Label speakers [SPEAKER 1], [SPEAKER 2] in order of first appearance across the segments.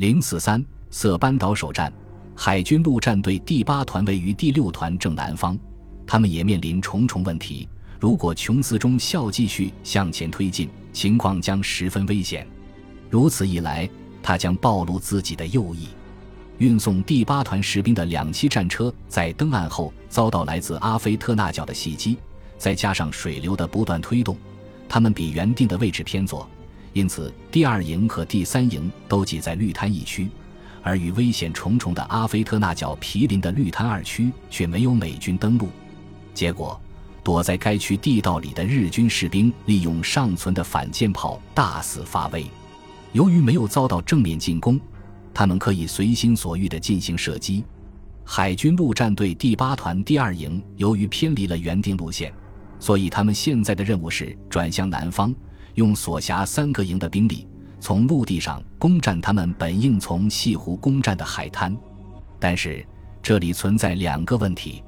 [SPEAKER 1] 零四三色班岛首战，海军陆战队第八团位于第六团正南方，他们也面临重重问题。如果琼斯中校继续向前推进，情况将十分危险。如此一来，他将暴露自己的右翼。运送第八团士兵的两栖战车在登岸后遭到来自阿菲特纳角的袭击，再加上水流的不断推动，他们比原定的位置偏左。因此，第二营和第三营都挤在绿滩一区，而与危险重重的阿菲特纳角毗邻的绿滩二区却没有美军登陆。结果，躲在该区地道里的日军士兵利用尚存的反舰炮大肆发威。由于没有遭到正面进攻，他们可以随心所欲地进行射击。海军陆战队第八团第二营由于偏离了原定路线，所以他们现在的任务是转向南方。用所辖三个营的兵力从陆地上攻占他们本应从西湖攻占的海滩，但是这里存在两个问题：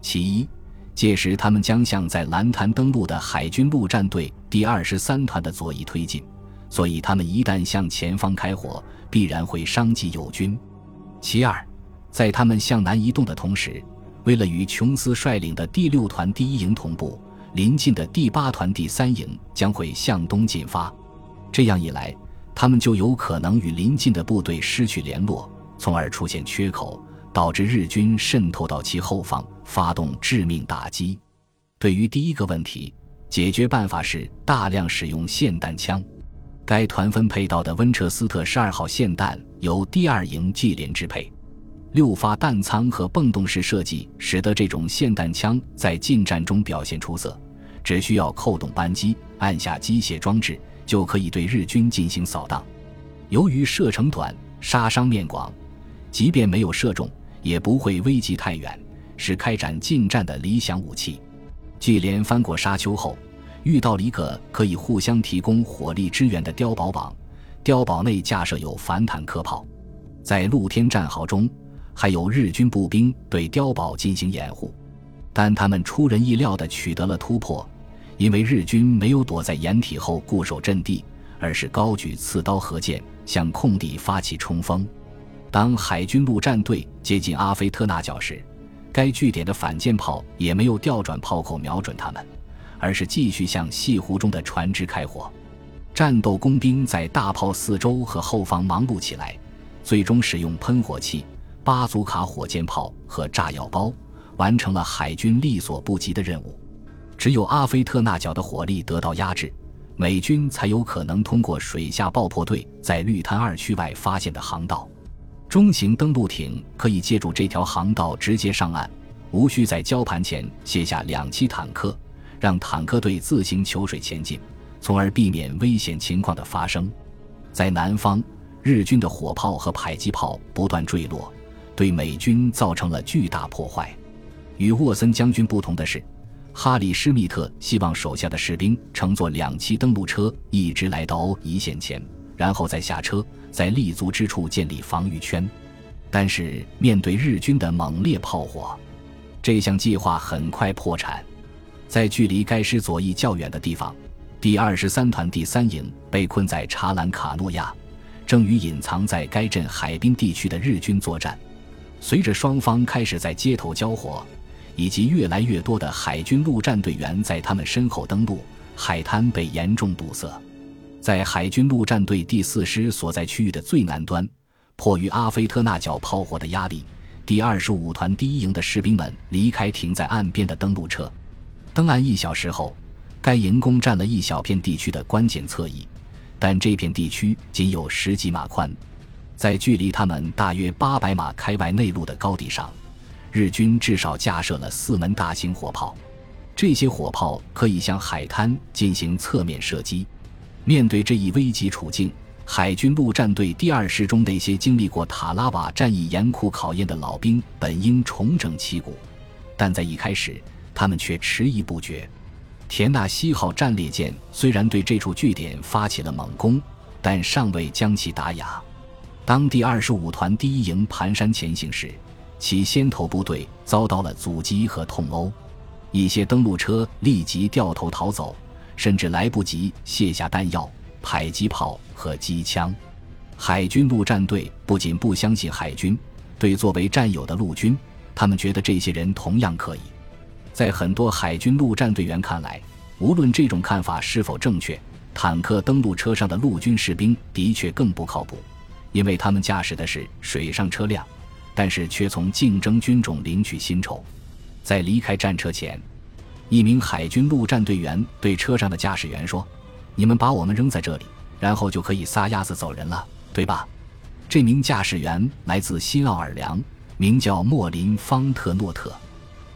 [SPEAKER 1] 其一，届时他们将向在蓝潭登陆的海军陆战队第二十三团的左翼推进，所以他们一旦向前方开火，必然会伤及友军；其二，在他们向南移动的同时，为了与琼斯率领的第六团第一营同步。临近的第八团第三营将会向东进发，这样一来，他们就有可能与临近的部队失去联络，从而出现缺口，导致日军渗透到其后方，发动致命打击。对于第一个问题，解决办法是大量使用霰弹枪。该团分配到的温彻斯特十二号霰弹由第二营接连支配。六发弹仓和泵动式设计，使得这种霰弹枪在近战中表现出色。只需要扣动扳机，按下机械装置，就可以对日军进行扫荡。由于射程短、杀伤面广，即便没有射中，也不会危及太远，是开展近战的理想武器。继连翻过沙丘后，遇到了一个可以互相提供火力支援的碉堡网，碉堡内架设有反坦克炮，在露天战壕中。还有日军步兵对碉堡进行掩护，但他们出人意料地取得了突破，因为日军没有躲在掩体后固守阵地，而是高举刺刀和剑向空地发起冲锋。当海军陆战队接近阿菲特纳角时，该据点的反舰炮也没有调转炮口瞄准他们，而是继续向西湖中的船只开火。战斗工兵在大炮四周和后方忙碌起来，最终使用喷火器。巴祖卡火箭炮和炸药包完成了海军力所不及的任务。只有阿菲特纳角的火力得到压制，美军才有可能通过水下爆破队在绿滩二区外发现的航道。中型登陆艇可以借助这条航道直接上岸，无需在礁盘前卸下两栖坦克，让坦克队自行求水前进，从而避免危险情况的发生。在南方，日军的火炮和迫击炮不断坠落。对美军造成了巨大破坏。与沃森将军不同的是，哈里·施密特希望手下的士兵乘坐两栖登陆车一直来到一线前，然后再下车，在立足之处建立防御圈。但是面对日军的猛烈炮火，这项计划很快破产。在距离该师左翼较远的地方，第二十三团第三营被困在查兰卡诺亚，正与隐藏在该镇海滨地区的日军作战。随着双方开始在街头交火，以及越来越多的海军陆战队员在他们身后登陆，海滩被严重堵塞。在海军陆战队第四师所在区域的最南端，迫于阿菲特纳角炮火的压力，第二十五团第一营的士兵们离开停在岸边的登陆车，登岸一小时后，该营攻占了一小片地区的关键侧翼，但这片地区仅有十几码宽。在距离他们大约八百码开外内陆的高地上，日军至少架设了四门大型火炮。这些火炮可以向海滩进行侧面射击。面对这一危急处境，海军陆战队第二师中那些经历过塔拉瓦战役严酷考验的老兵本应重整旗鼓，但在一开始，他们却迟疑不决。田纳西号战列舰虽然对这处据点发起了猛攻，但尚未将其打哑。当第二十五团第一营蹒跚前行时，其先头部队遭到了阻击和痛殴，一些登陆车立即掉头逃走，甚至来不及卸下弹药、迫击炮和机枪。海军陆战队不仅不相信海军，对作为战友的陆军，他们觉得这些人同样可以。在很多海军陆战队员看来，无论这种看法是否正确，坦克登陆车上的陆军士兵的确更不靠谱，因为他们驾驶的是水上车辆，但是却从竞争军种领取薪酬。在离开战车前，一名海军陆战队员对车上的驾驶员说：“你们把我们扔在这里，然后就可以撒丫子走人了。”对吧？这名驾驶员来自新奥尔良，名叫莫林·方特诺特。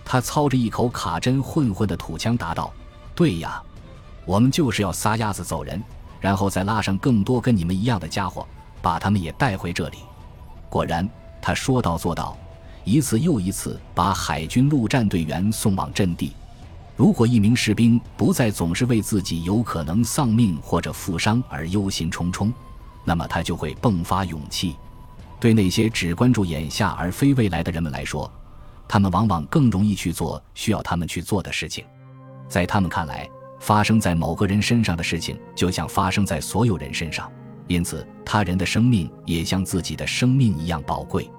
[SPEAKER 1] 他操着一口卡针混混的土腔答道：“对呀，我们就是要撒丫子走人，然后再拉上更多跟你们一样的家伙，把他们也带回这里。”果然，他说到做到，一次又一次把海军陆战队员送往阵地。如果一名士兵不再总是为自己有可能丧命或者负伤而忧心忡忡，那么他就会迸发勇气。对那些只关注眼下而非未来的人们来说，他们往往更容易去做需要他们去做的事情。在他们看来，发生在某个人身上的事情就像发生在所有人身上，因此他人的生命也像自己的生命一样宝贵。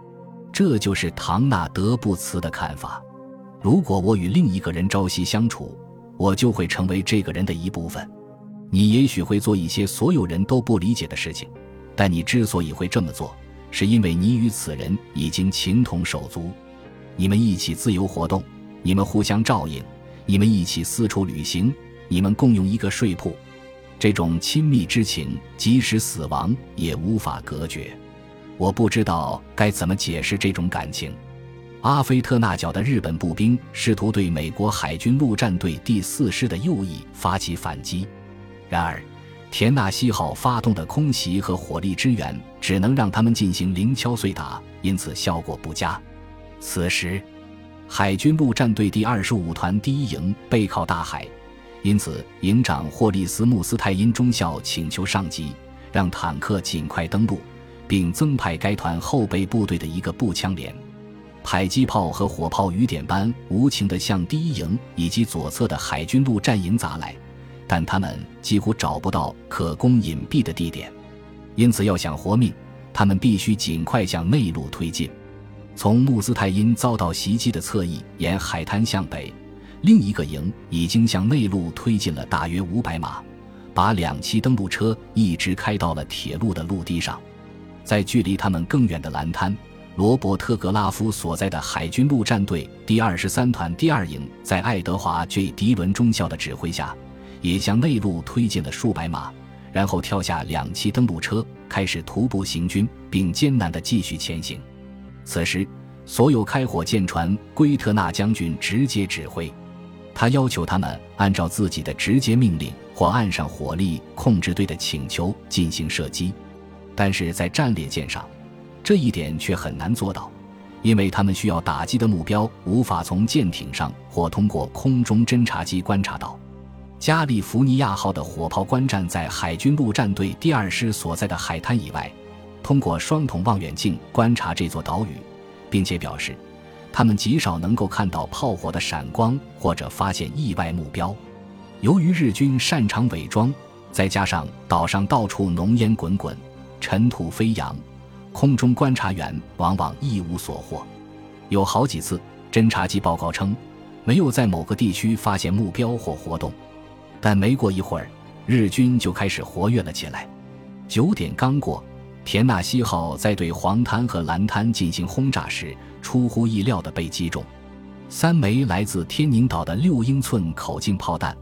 [SPEAKER 1] 这就是唐纳德·布茨的看法。如果我与另一个人朝夕相处，我就会成为这个人的一部分。你也许会做一些所有人都不理解的事情，但你之所以会这么做，是因为你与此人已经情同手足，你们一起自由活动，你们互相照应，你们一起四处旅行，你们共用一个睡铺，这种亲密之情，即使死亡也无法隔绝。我不知道该怎么解释这种感情。阿菲特纳角的日本步兵试图对美国海军陆战队第四师的右翼发起反击。然而，田纳西号发动的空袭和火力支援只能让他们进行零敲碎打，因此效果不佳。此时，海军陆战队第二十五团第一营背靠大海，因此营长霍利斯·穆斯泰因中校请求上级让坦克尽快登陆，并增派该团后备部队的一个步枪连。迫击炮和火炮雨点般无情地向第一营以及左侧的海军陆战营砸来。但他们几乎找不到可供隐蔽的地点，因此要想活命，他们必须尽快向内陆推进。从穆斯泰因遭到袭击的侧翼沿海滩向北，另一个营已经向内陆推进了大约五百码，把两栖登陆车一直开到了铁路的陆地上。在距离他们更远的蓝滩，罗伯特·格拉夫所在的海军陆战队第二十三团第二营，在爱德华 ·J· 迪伦中校的指挥下。也向内陆推进了数百码，然后跳下两栖登陆车，开始徒步行军，并艰难地继续前行。此时，所有开火舰船归特纳将军直接指挥，他要求他们按照自己的直接命令或岸上火力控制队的请求进行射击。但是在战列舰上，这一点却很难做到，因为他们需要打击的目标无法从舰艇上或通过空中侦察机观察到。加利福尼亚号的火炮观战在海军陆战队第二师所在的海滩以外，通过双筒望远镜观察这座岛屿，并且表示，他们极少能够看到炮火的闪光或者发现意外目标。由于日军擅长伪装，再加上岛上到处浓烟滚滚、尘土飞扬，空中观察员往往一无所获。有好几次，侦察机报告称，没有在某个地区发现目标或活动。但没过一会儿，日军就开始活跃了起来。九点刚过，田纳西号在对黄滩和蓝滩进行轰炸时，出乎意料地被击中。三枚来自天宁岛的六英寸口径炮弹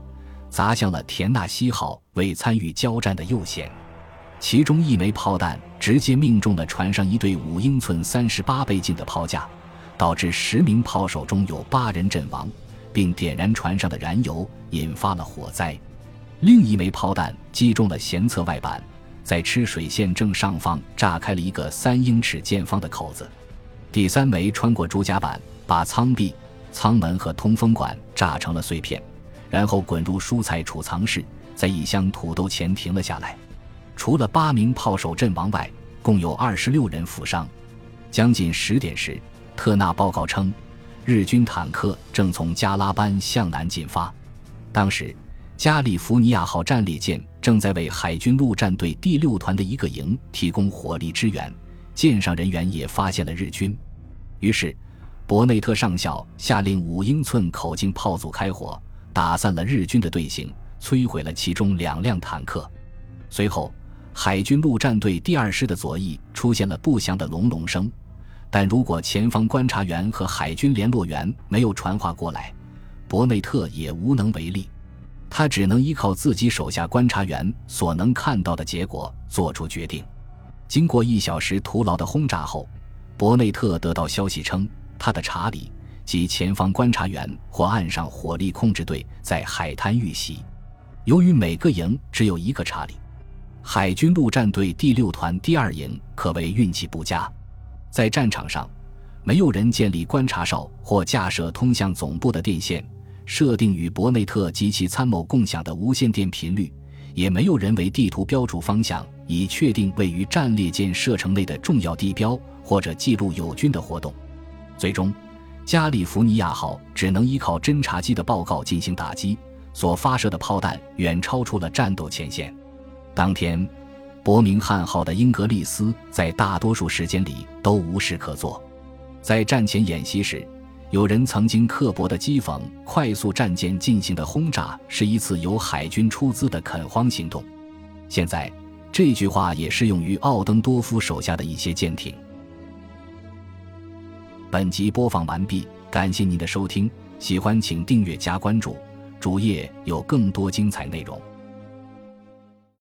[SPEAKER 1] 砸向了田纳西号未参与交战的右舷，其中一枚炮弹直接命中了船上一对五英寸三十八倍镜的炮架，导致十名炮手中有八人阵亡。并点燃船上的燃油，引发了火灾。另一枚炮弹击中了舷侧外板，在吃水线正上方炸开了一个三英尺见方的口子。第三枚穿过主甲板，把舱壁、舱门和通风管炸成了碎片，然后滚入蔬菜储藏室，在一箱土豆前停了下来。除了八名炮手阵亡外，共有二十六人负伤。将近十点时，特纳报告称。日军坦克正从加拉班向南进发，当时加利福尼亚号战列舰正在为海军陆战队第六团的一个营提供火力支援，舰上人员也发现了日军，于是伯内特上校下令五英寸口径炮组开火，打散了日军的队形，摧毁了其中两辆坦克。随后，海军陆战队第二师的左翼出现了不祥的隆隆声，但如果前方观察员和海军联络员没有传话过来，伯内特也无能为力。他只能依靠自己手下观察员所能看到的结果做出决定。经过一小时徒劳的轰炸后，伯内特得到消息称，他的查理及前方观察员或岸上火力控制队在海滩遇袭。由于每个营只有一个查理，海军陆战队第六团第二营可谓运气不佳。在战场上，没有人建立观察哨或架设通向总部的电线。设定与伯内特及其参谋共享的无线电频率，也没有人为地图标注方向，以确定位于战列舰射程内的重要地标，或者记录友军的活动。最终，加利福尼亚号只能依靠侦察机的报告进行打击，所发射的炮弹远超出了战斗前线。当天，伯明翰号的英格利斯在大多数时间里都无事可做，在战前演习时。有人曾经刻薄地讥讽快速战舰进行的轰炸是一次由海军出资的垦荒行动。现在，这句话也适用于奥登多夫手下的一些舰艇。本集播放完毕，感谢您的收听，喜欢请订阅加关注，主页有更多精彩内容。